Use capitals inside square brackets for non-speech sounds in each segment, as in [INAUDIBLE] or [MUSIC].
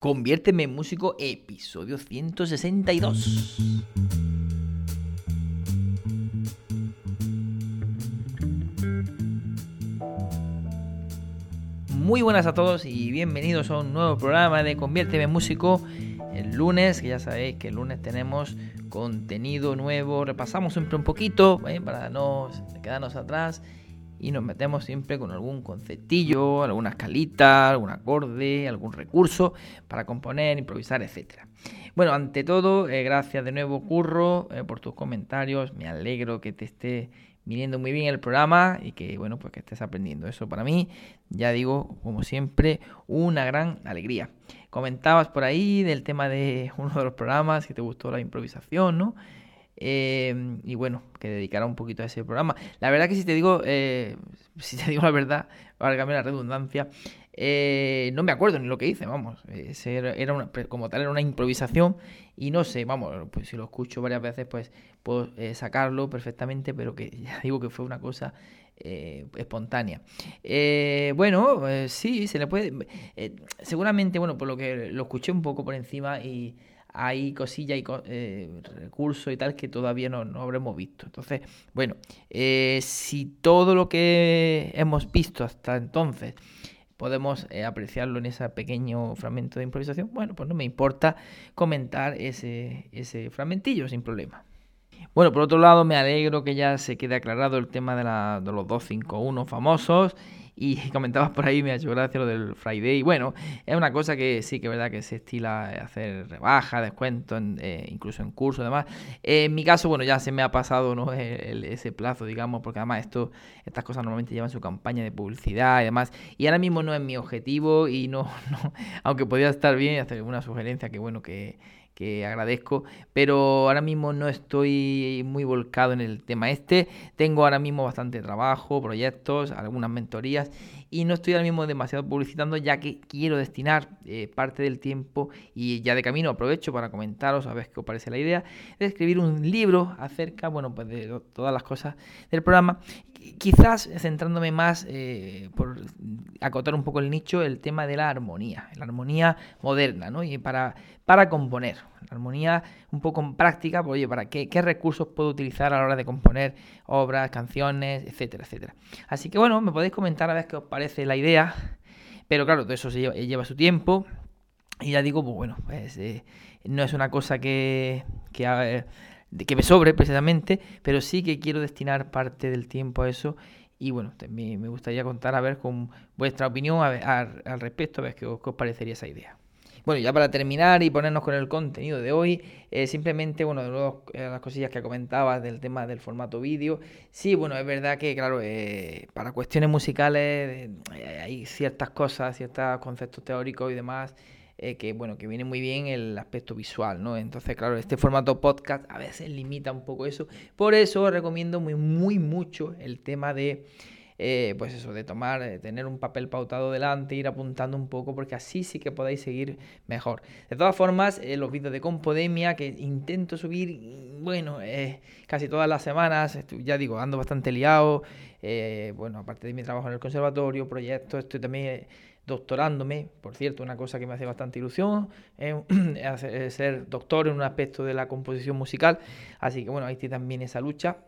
Conviérteme en músico, episodio 162. Muy buenas a todos y bienvenidos a un nuevo programa de Conviérteme en músico. El lunes, que ya sabéis que el lunes tenemos contenido nuevo, repasamos siempre un poquito ¿eh? para no quedarnos atrás y nos metemos siempre con algún conceptillo, alguna escalita, algún acorde, algún recurso para componer, improvisar, etc. Bueno, ante todo, eh, gracias de nuevo, Curro, eh, por tus comentarios. Me alegro que te esté viniendo muy bien el programa y que, bueno, pues que estés aprendiendo. Eso para mí, ya digo, como siempre, una gran alegría. Comentabas por ahí del tema de [LAUGHS] uno de los programas que te gustó la improvisación, ¿no? Eh, y bueno, que dedicará un poquito a ese programa. La verdad que si te digo, eh, si te [LAUGHS] digo la verdad, válgame la redundancia, eh, no me acuerdo ni lo que hice, vamos. Era, una, como tal, era una improvisación y no sé, vamos, pues si lo escucho varias veces, pues puedo sacarlo perfectamente, pero que [LAUGHS] ya digo que fue una cosa espontánea. bueno, sí, se le puede. seguramente, bueno, por lo que lo escuché un poco por encima y hay cosillas y eh, recursos y tal que todavía no, habremos visto. Entonces, bueno, eh, si todo lo que hemos visto hasta entonces podemos eh, apreciarlo en ese pequeño fragmento de improvisación, bueno, pues no me importa comentar ese, ese fragmentillo sin problema. Bueno, por otro lado, me alegro que ya se quede aclarado el tema de, la, de los 251 famosos y [LAUGHS] comentabas por ahí, me ha hecho gracia lo del Friday. Bueno, es una cosa que sí que es verdad que se estila hacer rebaja, descuento, eh, incluso en curso, además. en mi caso, bueno, ya se me ha pasado ¿no? [LAUGHS] ese plazo, digamos, porque además esto, estas cosas normalmente llevan su campaña de publicidad y demás. Y ahora mismo no es mi objetivo y no, [LAUGHS] no aunque podría estar bien hacer alguna sugerencia que, bueno, que que agradezco, pero ahora mismo no estoy muy volcado en el tema este. Tengo ahora mismo bastante trabajo, proyectos, algunas mentorías y no estoy ahora mismo demasiado publicitando ya que quiero destinar eh, parte del tiempo y ya de camino aprovecho para comentaros a ver qué os parece la idea de escribir un libro acerca, bueno, pues de todas las cosas del programa. Quizás centrándome más eh, por acotar un poco el nicho, el tema de la armonía, la armonía moderna, ¿no? Y para, para componer, armonía un poco práctica, pues, oye, ¿para qué, recursos puedo utilizar a la hora de componer obras, canciones, etcétera, etcétera? Así que bueno, me podéis comentar a ver qué os parece la idea, pero claro, todo eso se lleva, su tiempo, y ya digo, pues bueno, pues eh, no es una cosa que, que, que me sobre precisamente, pero sí que quiero destinar parte del tiempo a eso y bueno, me gustaría contar a ver con vuestra opinión al respecto, a ver qué os, parecería esa idea. Bueno, ya para terminar y ponernos con el contenido de hoy, eh, simplemente, bueno, de eh, las cosillas que comentabas del tema del formato vídeo, sí, bueno, es verdad que, claro, eh, para cuestiones musicales hay ciertas cosas, ciertos conceptos teóricos y demás que bueno, que viene muy bien el aspecto visual, ¿no? Entonces, claro, este formato podcast a veces limita un poco eso. Por eso recomiendo muy, muy mucho el tema de, eh, pues eso, de tomar, de tener un papel pautado delante, ir apuntando un poco, porque así sí que podéis seguir mejor. De todas formas, eh, los vídeos de Compodemia que intento subir, bueno, casi todas las semanas, ya digo, ando bastante liado, bueno, aparte de mi trabajo en el conservatorio, proyectos, estoy también doctorándome, por cierto, una cosa que me hace bastante ilusión, [CLEARS THROAT] ser doctor en un aspecto de la composición musical, así que bueno, ahí estoy también esa lucha.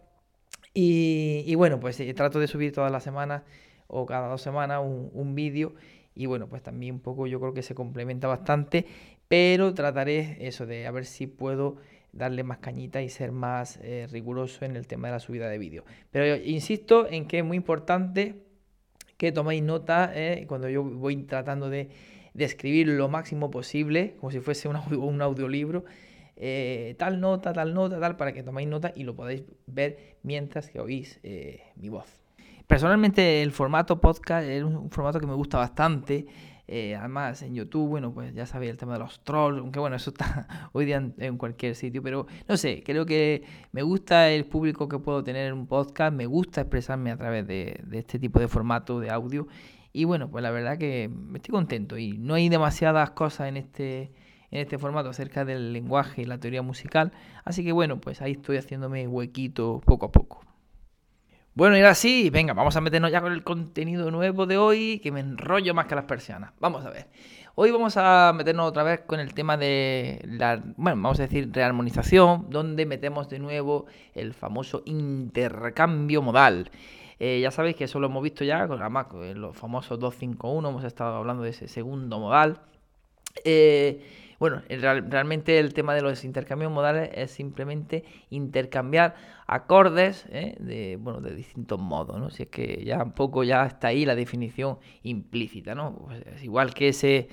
Y, bueno, pues eh, trato de subir todas las semanas o cada dos semanas un, vídeo y bueno, pues también un poco yo creo que se complementa bastante, pero trataré eso de a ver si puedo darle más cañita y ser más eh, riguroso en el tema de la subida de vídeo. Pero insisto en que es muy importante que toméis nota eh, cuando yo voy tratando de, escribir lo máximo posible, como si fuese un, un audiolibro. Eh, tal nota, tal nota, tal, para que toméis nota y lo podáis ver mientras que oís eh, mi voz. Personalmente el formato podcast es un formato que me gusta bastante. Eh, además, en YouTube, bueno, pues ya sabéis el tema de los trolls, aunque bueno, eso está [LAUGHS] hoy día en, cualquier sitio, pero no sé, creo que me gusta el público que puedo tener en un podcast, me gusta expresarme a través de, este tipo de formato de audio. Y bueno, pues la verdad que estoy contento y no hay demasiadas cosas en este, en este formato acerca del lenguaje y la teoría musical. Así que bueno, pues ahí estoy haciéndome huequito poco a poco. Bueno, y ahora sí, venga, vamos a meternos ya con el contenido nuevo de hoy, que me enrollo más que las persianas. Vamos a ver. Hoy vamos a meternos otra vez con el tema de la, bueno, vamos a decir rearmonización, donde metemos de nuevo el famoso intercambio modal. Eh, ya sabéis que eso lo hemos visto ya, además con los famosos 251, hemos estado hablando de ese segundo modal. Eh, bueno, realmente el tema de los intercambios modales es simplemente intercambiar acordes ¿eh? de, bueno, de distintos modos, ¿no? Si es que ya un poco ya está ahí la definición implícita, ¿no? Pues es igual que ese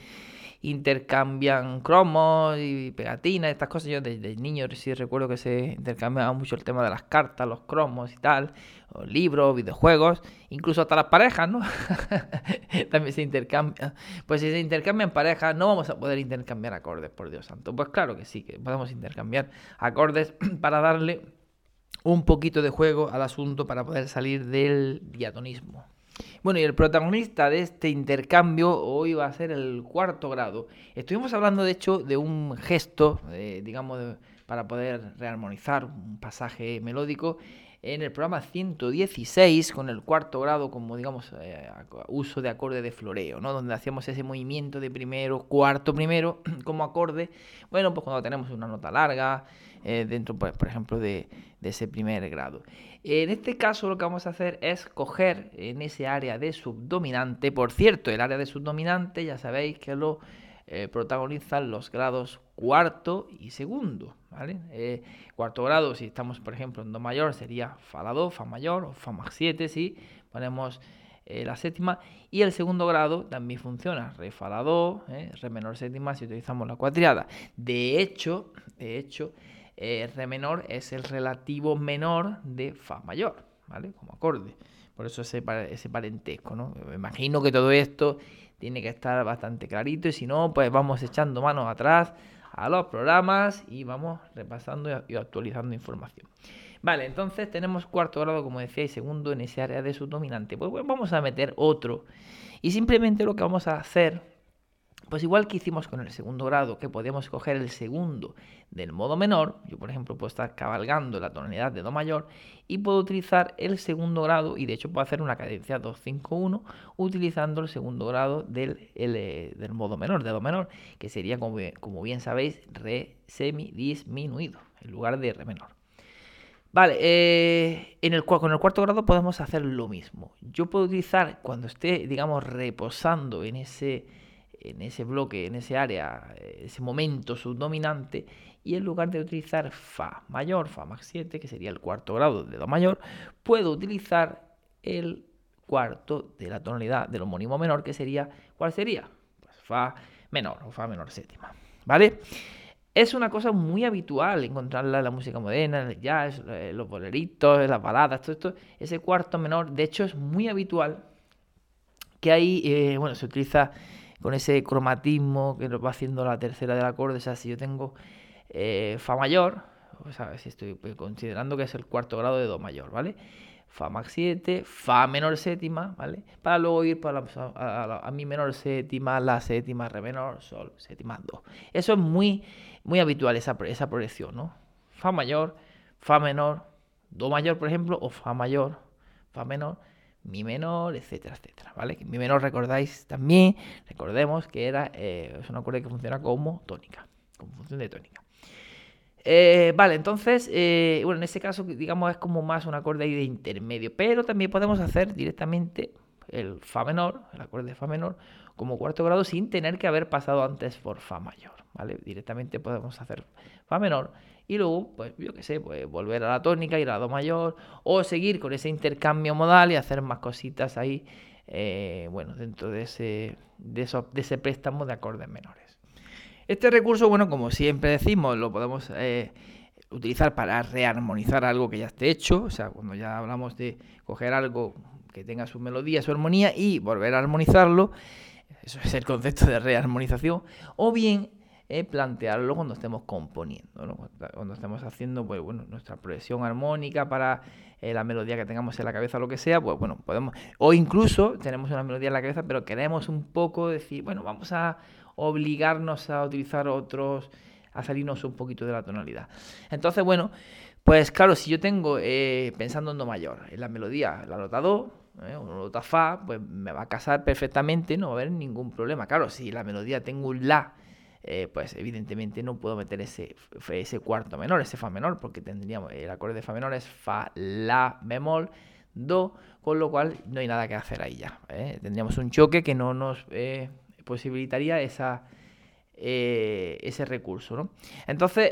intercambian cromos y pegatinas, estas cosas. Yo desde niño sí recuerdo que se intercambiaba mucho el tema de las cartas, los cromos y tal, libros, videojuegos, incluso hasta las parejas, ¿no? [LAUGHS] También se intercambian. Pues si se intercambian parejas, no vamos a poder intercambiar acordes, por Dios santo. Pues claro que sí, que podemos intercambiar acordes [CLEARS THROAT] para darle un poquito de juego al asunto para poder salir del diatonismo. Bueno, y el protagonista de este intercambio hoy va a ser el cuarto grado. Estuvimos hablando, de hecho, de un gesto, eh, digamos, para poder rearmonizar un pasaje melódico en el programa 116 con el cuarto grado como digamos eh, uso de acorde de floreo, ¿no? Donde hacíamos ese movimiento de primero, cuarto primero [CLEARS THROAT] como acorde. Bueno, pues cuando tenemos una nota larga eh, dentro, pues, por ejemplo, de, ese primer grado. En este caso lo que vamos a hacer es coger en ese área de subdominante, por cierto, el área de subdominante ya sabéis que lo eh, protagonizan los grados cuarto y segundo. Eh, cuarto grado, si estamos por ejemplo en Do mayor, sería Fa la Do, Fa mayor o Fa más 7 si ponemos la séptima. Y el segundo grado también funciona, Re, Fa la Do, Re menor séptima si utilizamos la cuatriada. De hecho, de hecho, eh, re menor es el relativo menor de fa mayor, ¿vale? Como acorde. Por eso ese, ese parentesco, ¿no? Me imagino que todo esto tiene que estar bastante clarito y si no, pues vamos echando manos atrás a los programas y vamos repasando y actualizando información. Vale, entonces tenemos cuarto grado, como decía, y segundo en ese área de subdominante. Pues bueno, vamos a meter otro. Y simplemente lo que vamos a hacer pues igual que hicimos con el segundo grado, que podemos coger el segundo del modo menor, yo por ejemplo puedo estar cabalgando la tonalidad de Do mayor y puedo utilizar el segundo grado y de hecho puedo hacer una cadencia 2-5-1 utilizando el segundo grado del, eh, del, modo menor, de Do menor, que sería como, como bien sabéis Re semi disminuido en lugar de Re menor. Vale, eh, en el, con el cuarto grado podemos hacer lo mismo. Yo puedo utilizar cuando esté, digamos, reposando en ese en ese bloque, en ese área, ese momento subdominante, y en lugar de utilizar Fa mayor, Fa más 7, que sería el cuarto grado de Do mayor, puedo utilizar el cuarto de la tonalidad del homónimo menor, que sería, ¿cuál sería? Pues Fa menor o Fa menor séptima, ¿vale? Es una cosa muy habitual encontrarla en la música moderna, en el jazz, eh, los boleritos, las baladas, todo esto, ese cuarto menor, de hecho es muy habitual que ahí, eh, bueno, se utiliza con ese cromatismo que nos va haciendo la tercera del acorde. O sea, si yo tengo eh, Fa mayor, o sea, si estoy considerando que es el cuarto grado de Do mayor, ¿vale? Fa max 7, Fa menor séptima, ¿vale? Para luego ir para a, Mi menor séptima, La séptima, Re menor, Sol, séptima 2. Eso es muy, muy habitual, esa, esa progresión, ¿no? Fa mayor, Fa menor, Do mayor, por ejemplo, o Fa mayor, Fa menor, mi menor, etcétera, etcétera, ¿vale? Mi menor recordáis también, recordemos que era, eh, es un acorde que funciona como tónica, como función de tónica. Eh, vale, entonces, eh, bueno, en este caso, digamos, es como más un acorde ahí de intermedio, pero también podemos hacer directamente el Fa menor, el acorde de Fa menor, como cuarto grado sin tener que haber pasado antes por Fa mayor, ¿vale? Directamente podemos hacer Fa menor y luego, pues yo qué sé, pues volver a la tónica, ir a do mayor, o seguir con ese intercambio modal y hacer más cositas ahí, eh, bueno, dentro de ese, de ese préstamo de acordes menores. Este recurso, bueno, como siempre decimos, lo podemos eh, utilizar para rearmonizar algo que ya esté hecho, o sea, cuando ya hablamos de coger algo que tenga su melodía, su armonía y volver a armonizarlo, eso es el concepto de rearmonización, o bien eh, plantearlo cuando estemos componiendo, cuando estemos haciendo pues, bueno, nuestra progresión armónica para eh, la melodía que tengamos en la cabeza lo que sea, pues bueno, podemos, o incluso tenemos una melodía en la cabeza, pero queremos un poco decir, bueno, vamos a obligarnos a utilizar otros, a salirnos un poquito de la tonalidad. Entonces, bueno, pues claro, si yo tengo, eh, pensando en Do mayor, en la melodía, la nota Do, ¿eh? una nota fa, pues me va a casar perfectamente, no va a haber ningún problema. Claro, si la melodía tengo un la, eh, pues evidentemente no puedo meter ese, ese cuarto menor, ese fa menor, porque tendríamos el acorde de fa menor es fa, la, bemol, do, con lo cual no hay nada que hacer ahí ya. ¿eh? Tendríamos un choque que no nos posibilitaría esa, ese recurso. ¿no? Entonces,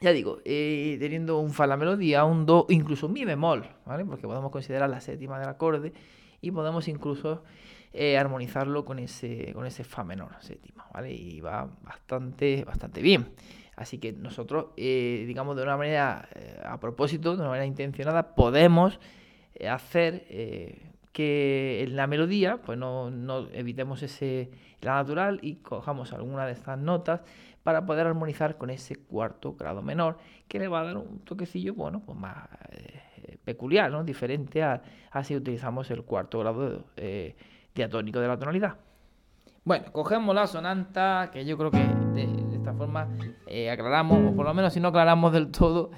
ya digo, eh, teniendo un fa la melodía, un do, incluso un mi bemol, ¿vale? Porque podemos considerar la séptima del acorde y podemos incluso eh, armonizarlo con ese, con ese fa menor séptima, ¿vale? Y va bastante, bastante bien. Así que nosotros, eh, digamos, de una manera a propósito, de una manera intencionada, podemos hacer que en la melodía, pues no, no evitemos ese la natural y cojamos alguna de estas notas para poder armonizar con ese cuarto grado menor que le va a dar un toquecillo bueno pues más eh, peculiar no diferente a, si utilizamos el cuarto grado eh, diatónico de la tonalidad. Bueno cogemos la sonanta que yo creo que de, esta forma eh, aclaramos o por lo menos si no aclaramos del todo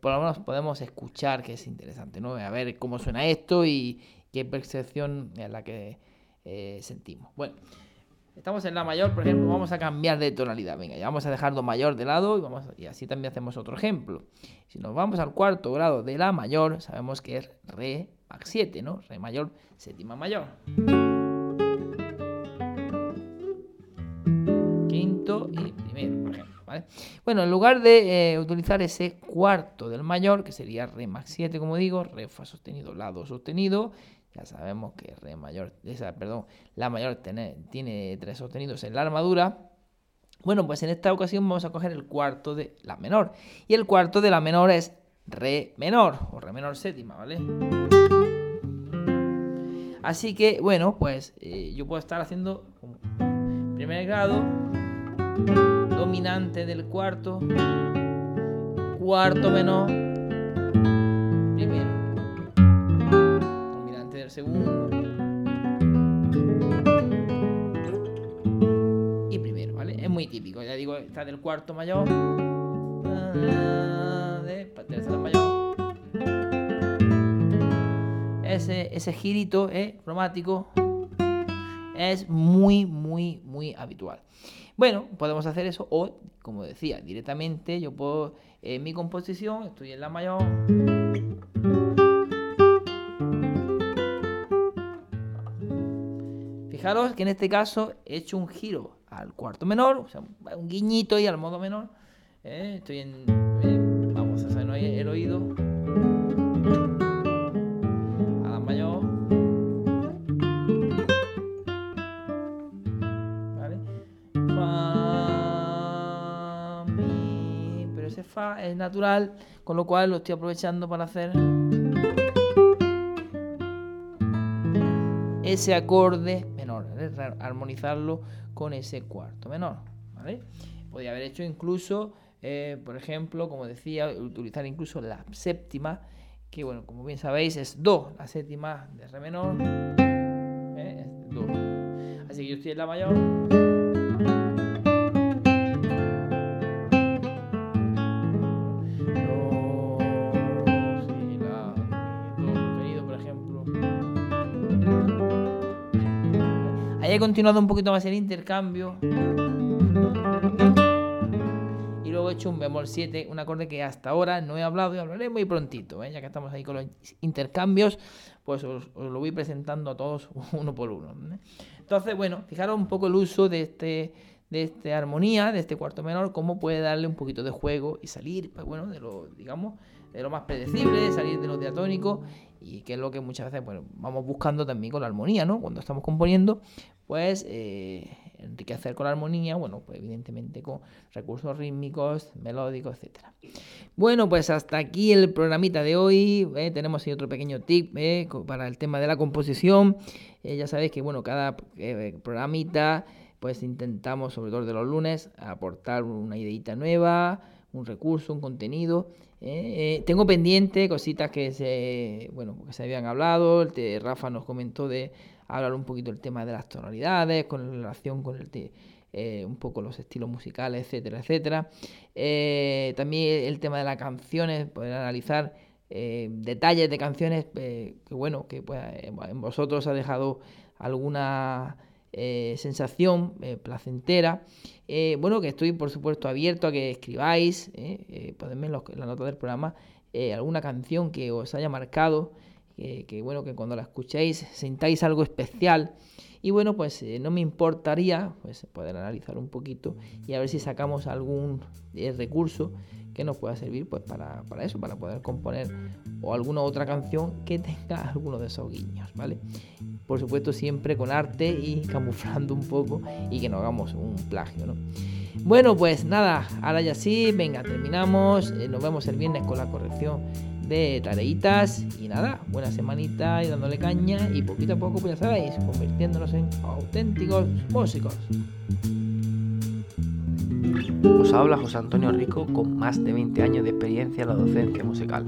por lo menos podemos escuchar que es interesante no a ver cómo suena esto y qué percepción es la que sentimos. Bueno Estamos en la mayor, por ejemplo, vamos a cambiar de tonalidad. Venga, ya vamos a dejar do mayor de lado y, vamos, y así también hacemos otro ejemplo. Si nos vamos al cuarto grado de la mayor, sabemos que es re max 7, ¿no? Re mayor, séptima mayor. Quinto y primero, por ejemplo. ¿vale? Bueno, en lugar de eh, utilizar ese cuarto del mayor, que sería re max 7, como digo, re fa sostenido, la do sostenido, ya sabemos que re mayor, esa, perdón, la mayor tiene, tiene tres sostenidos en la armadura. Bueno, pues en esta ocasión vamos a coger el cuarto de la menor. Y el cuarto de la menor es re menor o re menor séptima, ¿vale? Así que, bueno, pues eh, yo puedo estar haciendo primer grado, dominante del cuarto, cuarto menor, segundo y primero, ¿vale? Es muy típico, ya digo, está del cuarto mayor, de tercera mayor. Ese, ese girito eh, cromático es muy, muy, muy habitual. Bueno, podemos hacer eso o, como decía, directamente yo puedo, en mi composición, estoy en la mayor. Fijaros que en este caso he hecho un giro al cuarto menor, un guiñito y al modo menor. ¿eh? Estoy en. Eh, vamos a hacer el oído. A la mayor. ¿Vale? Fa, mi. Pero ese fa es natural, con lo cual lo estoy aprovechando para hacer. Ese acorde armonizarlo con ese cuarto menor. ¿vale? Podría haber hecho incluso, eh, por ejemplo, como decía, utilizar incluso la séptima, que bueno, como bien sabéis es Do, la séptima de Re menor, ¿eh? Así que yo estoy en la mayor. He continuado un poquito más el intercambio. Y luego he hecho un bemol 7, un acorde que hasta ahora no he hablado y hablaré muy prontito, ¿eh? ya que estamos ahí con los intercambios, pues os, lo voy presentando a todos [LAUGHS] uno por uno. ¿eh? Entonces, bueno, fijaros un poco el uso de este de esta armonía, de este cuarto menor, cómo puede darle un poquito de juego y salir, pues bueno, de lo, digamos, de lo más predecible, salir de lo diatónico y que es lo que muchas veces bueno, vamos buscando también con la armonía, ¿no? Cuando estamos componiendo, pues eh, enriquecer con la armonía, bueno, pues evidentemente con recursos rítmicos, melódicos, etcétera. Bueno, pues hasta aquí el programita de hoy. ¿eh? tenemos otro pequeño tip ¿eh? para el tema de la composición. ya sabéis que, bueno, cada programita, pues intentamos, sobre todo de los lunes, aportar una ideita nueva, un recurso, un contenido. Eh, eh, tengo pendiente cositas que se, bueno, que se habían hablado. Rafa nos comentó de hablar un poquito del tema de las tonalidades, con relación con el eh, un poco los estilos musicales, etcétera, etcétera. también el tema de las canciones, poder analizar detalles de canciones que bueno, que pues, en vosotros ha dejado alguna sensación placentera. bueno, que estoy por supuesto abierto a que escribáis, ponedme en, la nota del programa, alguna canción que os haya marcado, que, bueno, que cuando la escuchéis sintáis algo especial. Y bueno, pues eh, no me importaría pues, poder analizar un poquito y a ver si sacamos algún eh, recurso que nos pueda servir pues, para, para, eso, para poder componer o alguna otra canción que tenga [LAUGHS] alguno de esos guiños, ¿vale? Por supuesto, siempre con arte y camuflando un poco y que no hagamos un plagio, ¿no? Bueno, pues nada, ahora ya sí, venga, terminamos. Eh, nos vemos el viernes con la corrección de tareitas y nada, buena semanita y dándole caña y poquito a poco, pues ya sabéis, convirtiéndonos en auténticos músicos. Os habla José Antonio Rico con más de 20 años de experiencia en la docencia musical.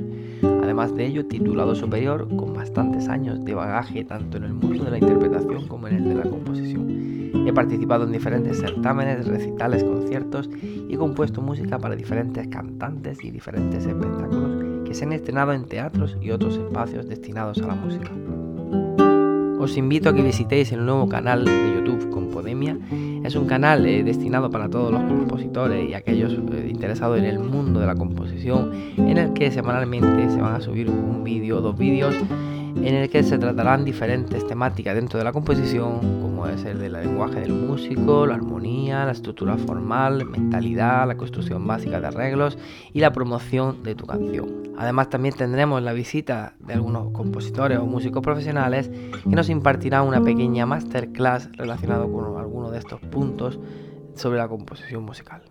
Además de ello, titulado superior con bastantes años de bagaje tanto en el mundo de la interpretación como en el de la composición. He participado en diferentes certámenes, recitales, conciertos y he compuesto música para diferentes cantantes y diferentes espectáculos que se han estrenado en teatros y otros espacios destinados a la música. Os invito a que visitéis el nuevo canal de YouTube Compodemia. Es un canal eh, destinado para todos los compositores y aquellos eh, interesados en el mundo de la composición, en el que semanalmente se van a subir un vídeo dos vídeos en el que se tratarán diferentes temáticas dentro de la composición, como es el del lenguaje del músico, la armonía, la estructura formal, mentalidad, la construcción básica de arreglos y la promoción de tu canción. Además también tendremos la visita de algunos compositores o músicos profesionales que nos impartirán una pequeña masterclass relacionado con alguno de estos puntos sobre la composición musical.